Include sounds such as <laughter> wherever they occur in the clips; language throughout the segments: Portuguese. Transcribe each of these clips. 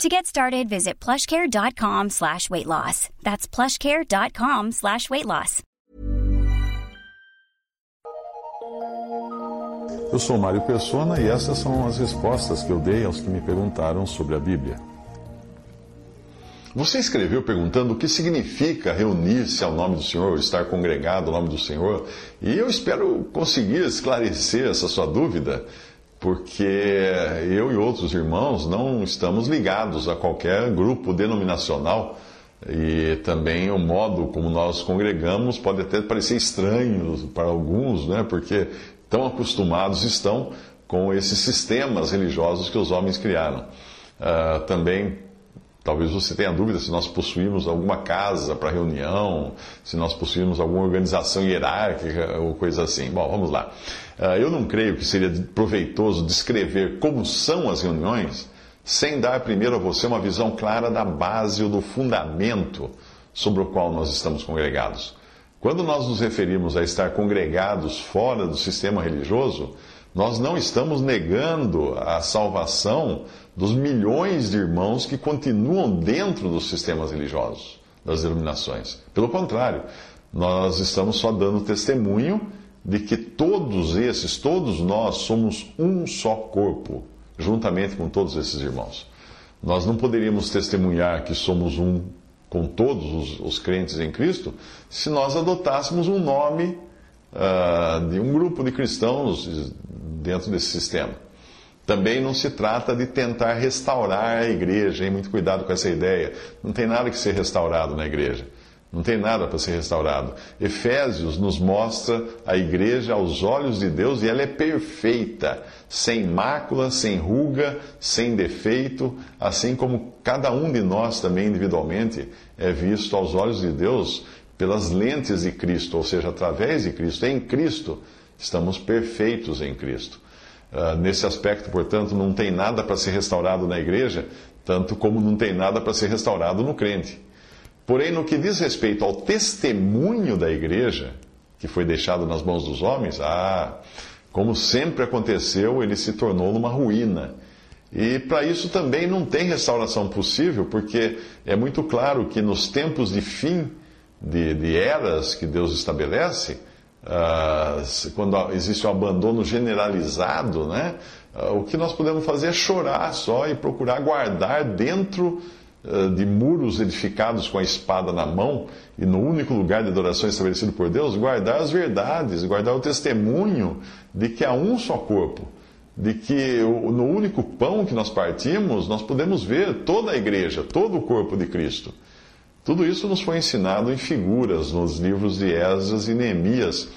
To get started, visit plushcare.com slash weight loss. That's plushcare.com slash weight loss. Eu sou Mário Persona e essas são as respostas que eu dei aos que me perguntaram sobre a Bíblia. Você escreveu perguntando o que significa reunir-se ao nome do Senhor, estar congregado ao nome do Senhor, e eu espero conseguir esclarecer essa sua dúvida, porque eu e outros irmãos não estamos ligados a qualquer grupo denominacional e também o modo como nós congregamos pode até parecer estranho para alguns, né? porque tão acostumados estão com esses sistemas religiosos que os homens criaram. Uh, também Talvez você tenha dúvida se nós possuímos alguma casa para reunião, se nós possuímos alguma organização hierárquica ou coisa assim. Bom, vamos lá. Ah, eu não creio que seria proveitoso descrever como são as reuniões sem dar primeiro a você uma visão clara da base ou do fundamento sobre o qual nós estamos congregados. Quando nós nos referimos a estar congregados fora do sistema religioso, nós não estamos negando a salvação dos milhões de irmãos que continuam dentro dos sistemas religiosos, das denominações. Pelo contrário, nós estamos só dando testemunho de que todos esses, todos nós, somos um só corpo, juntamente com todos esses irmãos. Nós não poderíamos testemunhar que somos um com todos os, os crentes em Cristo se nós adotássemos um nome uh, de um grupo de cristãos dentro desse sistema. Também não se trata de tentar restaurar a igreja, hein? muito cuidado com essa ideia. Não tem nada que ser restaurado na igreja. Não tem nada para ser restaurado. Efésios nos mostra a igreja aos olhos de Deus e ela é perfeita, sem mácula, sem ruga, sem defeito, assim como cada um de nós também individualmente é visto aos olhos de Deus pelas lentes de Cristo, ou seja, através de Cristo. Em Cristo, estamos perfeitos em Cristo. Uh, nesse aspecto, portanto, não tem nada para ser restaurado na igreja, tanto como não tem nada para ser restaurado no crente. Porém, no que diz respeito ao testemunho da igreja, que foi deixado nas mãos dos homens, ah, como sempre aconteceu, ele se tornou numa ruína. E para isso também não tem restauração possível, porque é muito claro que nos tempos de fim de, de eras que Deus estabelece, uh, quando existe um abandono generalizado, né, uh, o que nós podemos fazer é chorar só e procurar guardar dentro uh, de muros edificados com a espada na mão e no único lugar de adoração estabelecido por Deus, guardar as verdades, guardar o testemunho de que há um só corpo de que no único pão que nós partimos, nós podemos ver toda a igreja, todo o corpo de Cristo. Tudo isso nos foi ensinado em figuras nos livros de Esdras e Neemias,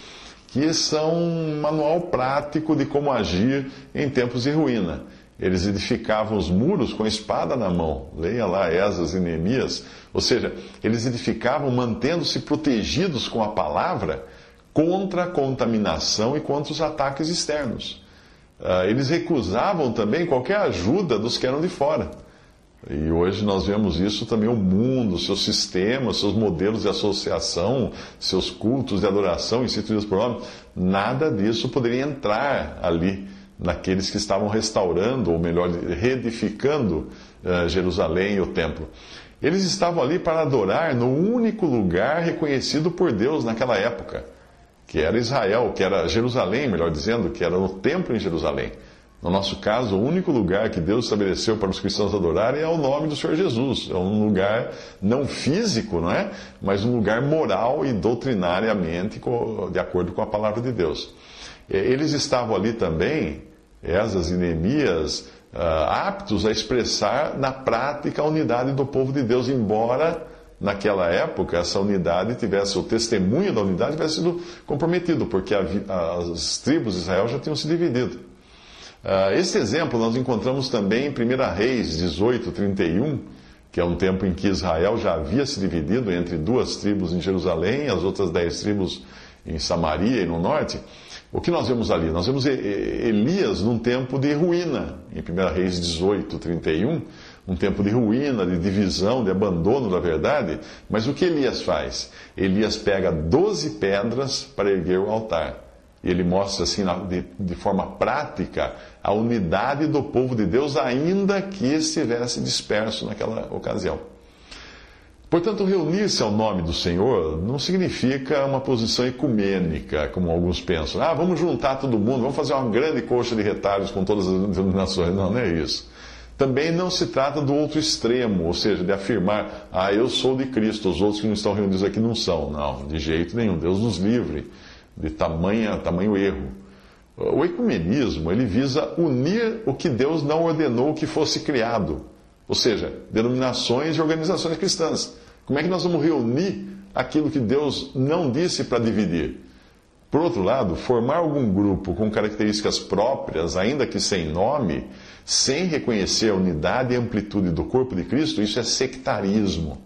que são um manual prático de como agir em tempos de ruína. Eles edificavam os muros com a espada na mão. Leia lá Esdras e Neemias. Ou seja, eles edificavam mantendo-se protegidos com a palavra contra a contaminação e contra os ataques externos. Ah, eles recusavam também qualquer ajuda dos que eram de fora. E hoje nós vemos isso também o mundo, seus sistemas, seus modelos de associação, seus cultos de adoração instituídos por homens. Nada disso poderia entrar ali naqueles que estavam restaurando, ou melhor, reedificando uh, Jerusalém e o templo. Eles estavam ali para adorar no único lugar reconhecido por Deus naquela época, que era Israel, que era Jerusalém, melhor dizendo, que era o templo em Jerusalém. No nosso caso, o único lugar que Deus estabeleceu para os cristãos adorarem é o nome do Senhor Jesus. É um lugar não físico, não é? Mas um lugar moral e doutrinariamente de acordo com a palavra de Deus. Eles estavam ali também, Esas e Neemias, ah, aptos a expressar na prática a unidade do povo de Deus, embora naquela época essa unidade tivesse, o testemunho da unidade tivesse sido comprometido, porque as tribos de Israel já tinham se dividido. Uh, esse exemplo nós encontramos também em 1 Reis 18, 31, que é um tempo em que Israel já havia se dividido entre duas tribos em Jerusalém e as outras dez tribos em Samaria e no norte. O que nós vemos ali? Nós vemos Elias num tempo de ruína, em 1 Reis 18, 31, um tempo de ruína, de divisão, de abandono da verdade. Mas o que Elias faz? Elias pega 12 pedras para erguer o altar. E ele mostra assim, de, forma prática, a unidade do povo de Deus, ainda que estivesse disperso naquela ocasião. Portanto, reunir-se ao nome do Senhor não significa uma posição ecumênica, como alguns pensam. Ah, vamos juntar todo mundo, vamos fazer uma grande coxa de retalhos com todas as denominações. Não, não é isso. Também não se trata do outro extremo, ou seja, de afirmar, ah, eu sou de Cristo, os outros que não estão reunidos aqui não são. Não, de jeito nenhum. Deus nos livre de tamanha, tamanho erro. O ecumenismo, ele visa unir o que Deus não ordenou que fosse criado. Ou seja, denominações e organizações cristãs. Como é que nós vamos reunir aquilo que Deus não disse para dividir? Por outro lado, formar algum grupo com características próprias, ainda que sem nome, sem reconhecer a unidade e amplitude do corpo de Cristo, isso é sectarismo.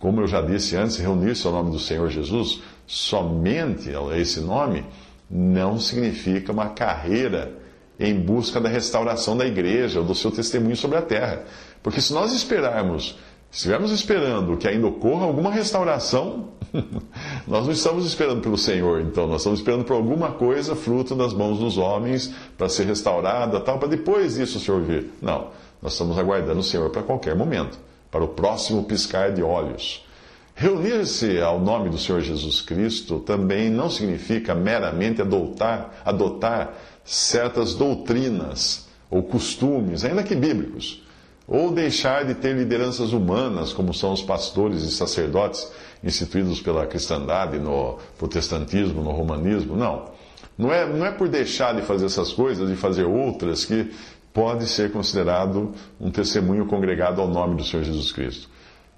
Como eu já disse antes, reunir-se ao nome do Senhor Jesus, somente esse nome, não significa uma carreira em busca da restauração da igreja ou do seu testemunho sobre a terra. Porque se nós esperarmos estivermos esperando que ainda ocorra alguma restauração, <laughs> nós não estamos esperando pelo Senhor, então, nós estamos esperando por alguma coisa fruto das mãos dos homens para ser restaurada, tal, para depois disso o Senhor vir. Não, nós estamos aguardando o Senhor para qualquer momento, para o próximo piscar de olhos. Reunir-se ao nome do Senhor Jesus Cristo também não significa meramente adotar, adotar certas doutrinas ou costumes, ainda que bíblicos ou deixar de ter lideranças humanas, como são os pastores e sacerdotes instituídos pela cristandade, no protestantismo, no romanismo. Não. Não é, não é por deixar de fazer essas coisas, de fazer outras, que pode ser considerado um testemunho congregado ao nome do Senhor Jesus Cristo.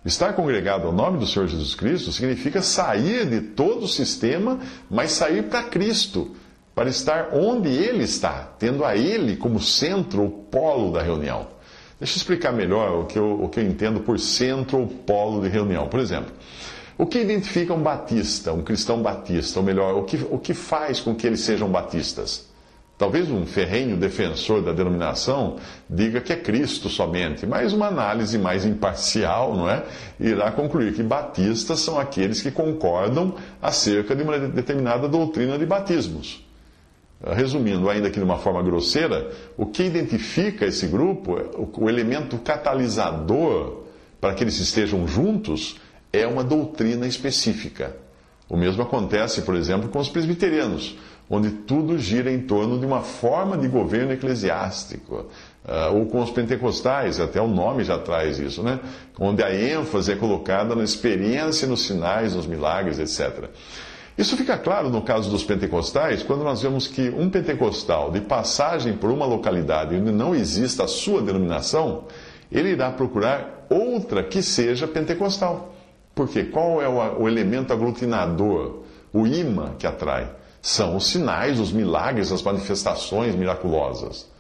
Estar congregado ao nome do Senhor Jesus Cristo significa sair de todo o sistema, mas sair para Cristo, para estar onde Ele está, tendo a Ele como centro, o polo da reunião. Deixa eu explicar melhor o que eu, o que eu entendo por centro ou polo de reunião. Por exemplo, o que identifica um batista, um cristão batista, ou melhor, o que, o que faz com que eles sejam batistas? Talvez um ferrenho defensor da denominação diga que é Cristo somente, mas uma análise mais imparcial, não é? Irá concluir que batistas são aqueles que concordam acerca de uma determinada doutrina de batismos. Resumindo, ainda que de uma forma grosseira, o que identifica esse grupo, o elemento catalisador para que eles estejam juntos, é uma doutrina específica. O mesmo acontece, por exemplo, com os presbiterianos, onde tudo gira em torno de uma forma de governo eclesiástico. Uh, ou com os pentecostais, até o nome já traz isso, né? Onde a ênfase é colocada na experiência, nos sinais, nos milagres, etc. Isso fica claro no caso dos pentecostais, quando nós vemos que um pentecostal, de passagem por uma localidade onde não exista a sua denominação, ele irá procurar outra que seja pentecostal. Por quê? Qual é o, elemento aglutinador, o imã que atrai? São os sinais, os milagres, as manifestações miraculosas.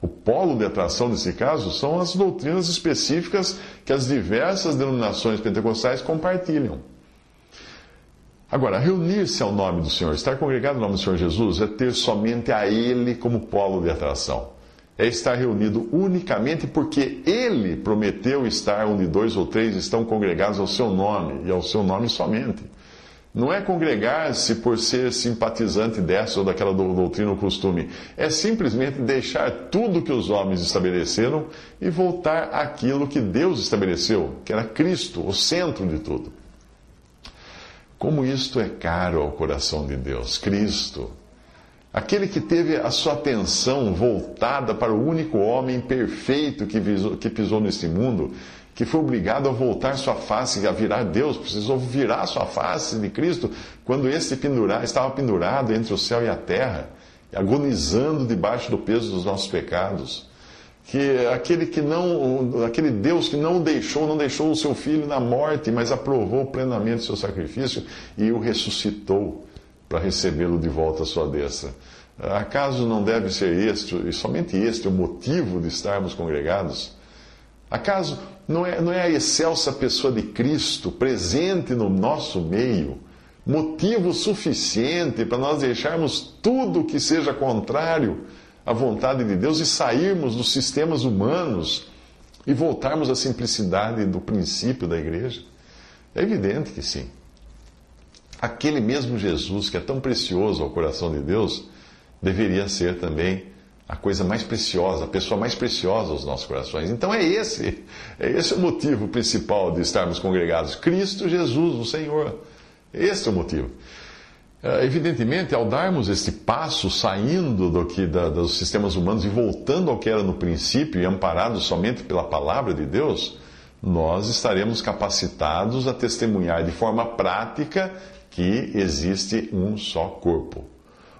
O polo de atração nesse caso são as doutrinas específicas que as diversas denominações pentecostais compartilham. Agora, reunir-se ao nome do Senhor, estar congregado no nome do Senhor Jesus, é ter somente a Ele como polo de atração. É estar reunido unicamente porque Ele prometeu estar onde dois ou três estão congregados ao seu nome, e ao seu nome somente. Não é congregar-se por ser simpatizante dessa ou daquela doutrina ou costume. É simplesmente deixar tudo que os homens estabeleceram e voltar àquilo que Deus estabeleceu, que era Cristo, o centro de tudo. Como isto é caro ao coração de Deus, Cristo. Aquele que teve a sua atenção voltada para o único homem perfeito que, visou, que pisou neste mundo, que foi obrigado a voltar sua face, a virar Deus, precisou virar sua face de Cristo quando esse pendurar, estava pendurado entre o céu e a terra, agonizando debaixo do peso dos nossos pecados que aquele que não, aquele Deus que não deixou, não deixou o seu filho na morte, mas aprovou plenamente o seu sacrifício e o ressuscitou para recebê-lo de volta à sua destra. Acaso não deve ser este, e somente este, o motivo de estarmos congregados? Acaso não é, não é a excelsa pessoa de Cristo presente no nosso meio motivo suficiente para nós deixarmos tudo que seja contrário à vontade de Deus e sairmos dos sistemas humanos e voltarmos à simplicidade do princípio da igreja? É evidente que sim. Aquele mesmo Jesus que é tão precioso ao coração de Deus deveria ser também a coisa mais preciosa, a pessoa mais preciosa aos nossos corações. Então é esse, é esse o motivo principal de estarmos congregados. Cristo Jesus, o Senhor. Esse é o motivo. É, evidentemente, ao darmos este passo, saindo do que, da, dos sistemas humanos e voltando ao que era no princípio e amparados somente pela palavra de Deus, nós estaremos capacitados a testemunhar de forma prática que existe um só corpo.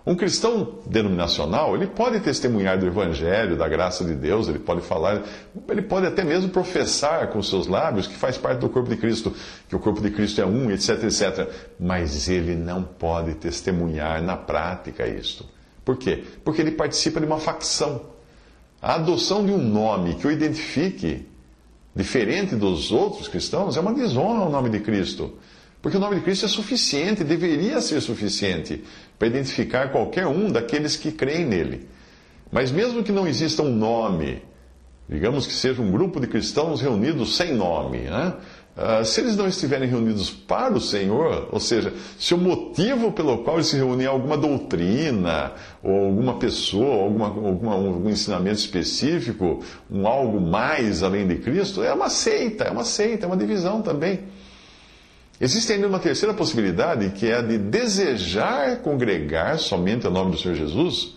Um cristão denominacional, ele pode testemunhar do Evangelho, da graça de Deus, ele pode falar, ele pode até mesmo professar com seus lábios que faz parte do corpo de Cristo, que o corpo de Cristo é um, etc, etc. Mas ele não pode testemunhar na prática isto. Por quê? Porque ele participa de uma facção. A adoção de um nome que o identifique diferente dos outros cristãos é uma desonra ao nome de Cristo. Porque o nome de Cristo é suficiente, deveria ser suficiente para identificar qualquer um daqueles que creem nele. Mas mesmo que não exista um nome, digamos que seja um grupo de cristãos reunidos sem nome, né? Uh, se eles não estiverem reunidos para o Senhor, ou seja, se o motivo pelo qual eles se reúnem é alguma doutrina, ou alguma pessoa, alguma, alguma, algum ensinamento específico, um algo mais além de Cristo, é uma seita, é uma seita, é uma divisão também. Existe ainda uma terceira possibilidade, que é a de desejar congregar somente o nome do Senhor Jesus,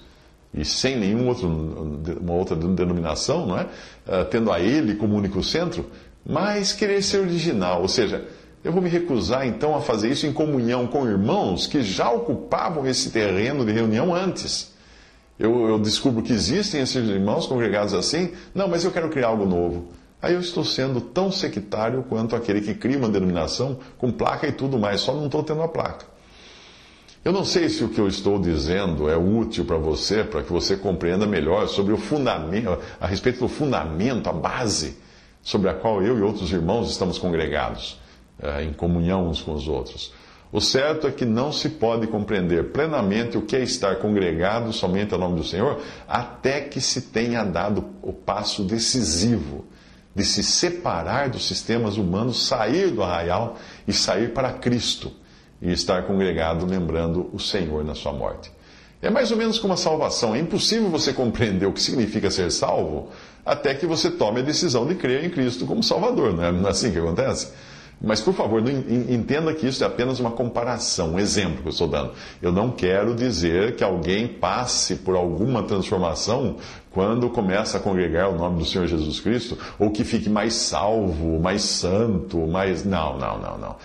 e sem nenhum outro, uma outra denominação, não é? Uh, tendo a Ele como único centro, mas querer ser original, ou seja, eu vou me recusar então a fazer isso em comunhão com irmãos que já ocupavam esse terreno de reunião antes. Eu, eu descubro que existem esses irmãos congregados assim, não, mas eu quero criar algo novo. Aí eu estou sendo tão sectário quanto aquele que cria uma denominação com placa e tudo mais, só não estou tendo a placa. Eu não sei se o que eu estou dizendo é útil para você, para que você compreenda melhor sobre o fundamento, a respeito do fundamento, a base sobre a qual eu e outros irmãos estamos congregados, eh, em comunhão uns com os outros. O certo é que não se pode compreender plenamente o que é estar congregado somente ao nome do Senhor até que se tenha dado o passo decisivo de se separar dos sistemas humanos, sair do arraial e sair para Cristo e estar congregado lembrando o Senhor na sua morte. É mais ou menos como a salvação. É impossível você compreender o que significa ser salvo até que você tome a decisão de crer em Cristo como Salvador. Não é assim que acontece? Mas, por favor, entenda que isso é apenas uma comparação, um exemplo que eu estou dando. Eu não quero dizer que alguém passe por alguma transformação quando começa a congregar o nome do Senhor Jesus Cristo, ou que fique mais salvo, mais santo, mais. Não, não, não, não.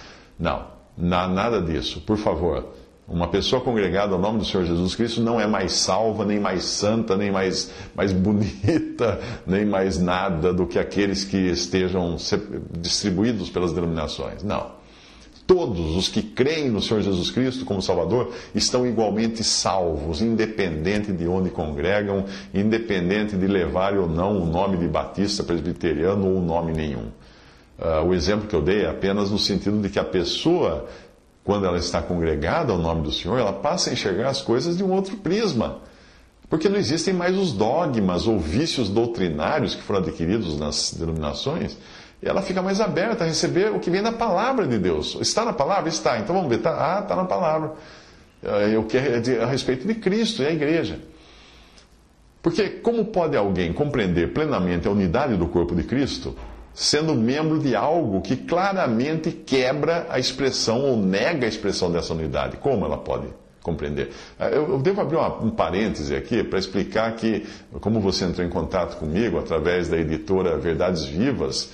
Não, nada disso. Por favor. Uma pessoa congregada ao nome do Senhor Jesus Cristo não é mais salva, nem mais santa, nem mais, mais bonita, <laughs> nem mais nada do que aqueles que estejam distribuídos pelas denominações. Não. Todos os que creem no Senhor Jesus Cristo como Salvador estão igualmente salvos, independente de onde congregam, independente de levarem ou não o nome de batista, presbiteriano ou nome nenhum. Uh, o exemplo que eu dei é apenas no sentido de que a pessoa quando ela está congregada ao nome do Senhor, ela passa a enxergar as coisas de um outro prisma. Porque não existem mais os dogmas ou vícios doutrinários que foram adquiridos nas denominações. Ela fica mais aberta a receber o que vem da palavra de Deus. Está na palavra? Está. Então vamos ver. Tá, ah, está na palavra. É, o que é a respeito de Cristo e a igreja. Porque como pode alguém compreender plenamente a unidade do corpo de Cristo sendo membro de algo que claramente quebra a expressão ou nega a expressão dessa unidade. Como ela pode compreender? Eh, eu, devo abrir uma, um parêntese aqui para explicar que, como você entrou em contato comigo através da editora Verdades Vivas,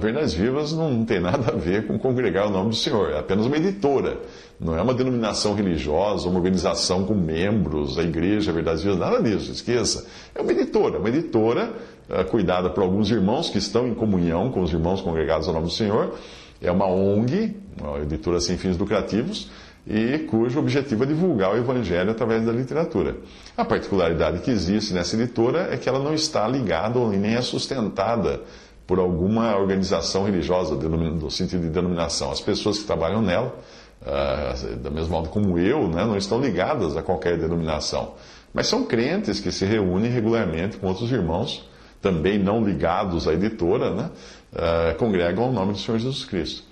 Verdades Vivas não tem nada a ver com congregar o nome do Senhor, é apenas uma editora. Não é uma denominação religiosa, uma organização com membros, a igreja Verdades Vivas, nada disso, esqueça. É uma editora, uma editora uh, cuidada por alguns irmãos que estão em comunhão com os irmãos congregados ao nome do Senhor. É uma ONG, uma editora sem fins lucrativos, e cujo objetivo é divulgar o Evangelho através da literatura. A particularidade que existe nessa editora é que ela não está ligada nem é sustentada por alguma organização religiosa, no sentido de denominação. As pessoas que trabalham nela, uh, da mesma modo como eu, né, não estão ligadas a qualquer denominação. Mas são crentes que se reúnem regularmente com outros irmãos, também não ligados à editora, né, uh, congregam o nome do Senhor Jesus Cristo,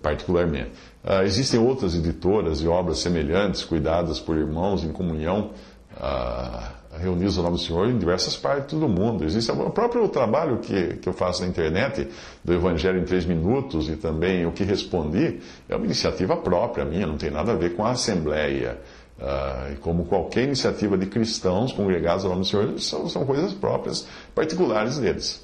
particularmente. Uh, existem outras editoras e obras semelhantes, cuidadas por irmãos em comunhão. Uh, reunidos o nome do Senhor em diversas partes do mundo. Existe o próprio trabalho que, que eu faço na internet, do Evangelho em Três Minutos, e também o que respondi, é uma iniciativa própria minha, não tem nada a ver com a Assembleia. Uh, como qualquer iniciativa de cristãos congregados ao nome do Senhor, são, são coisas próprias, particulares deles.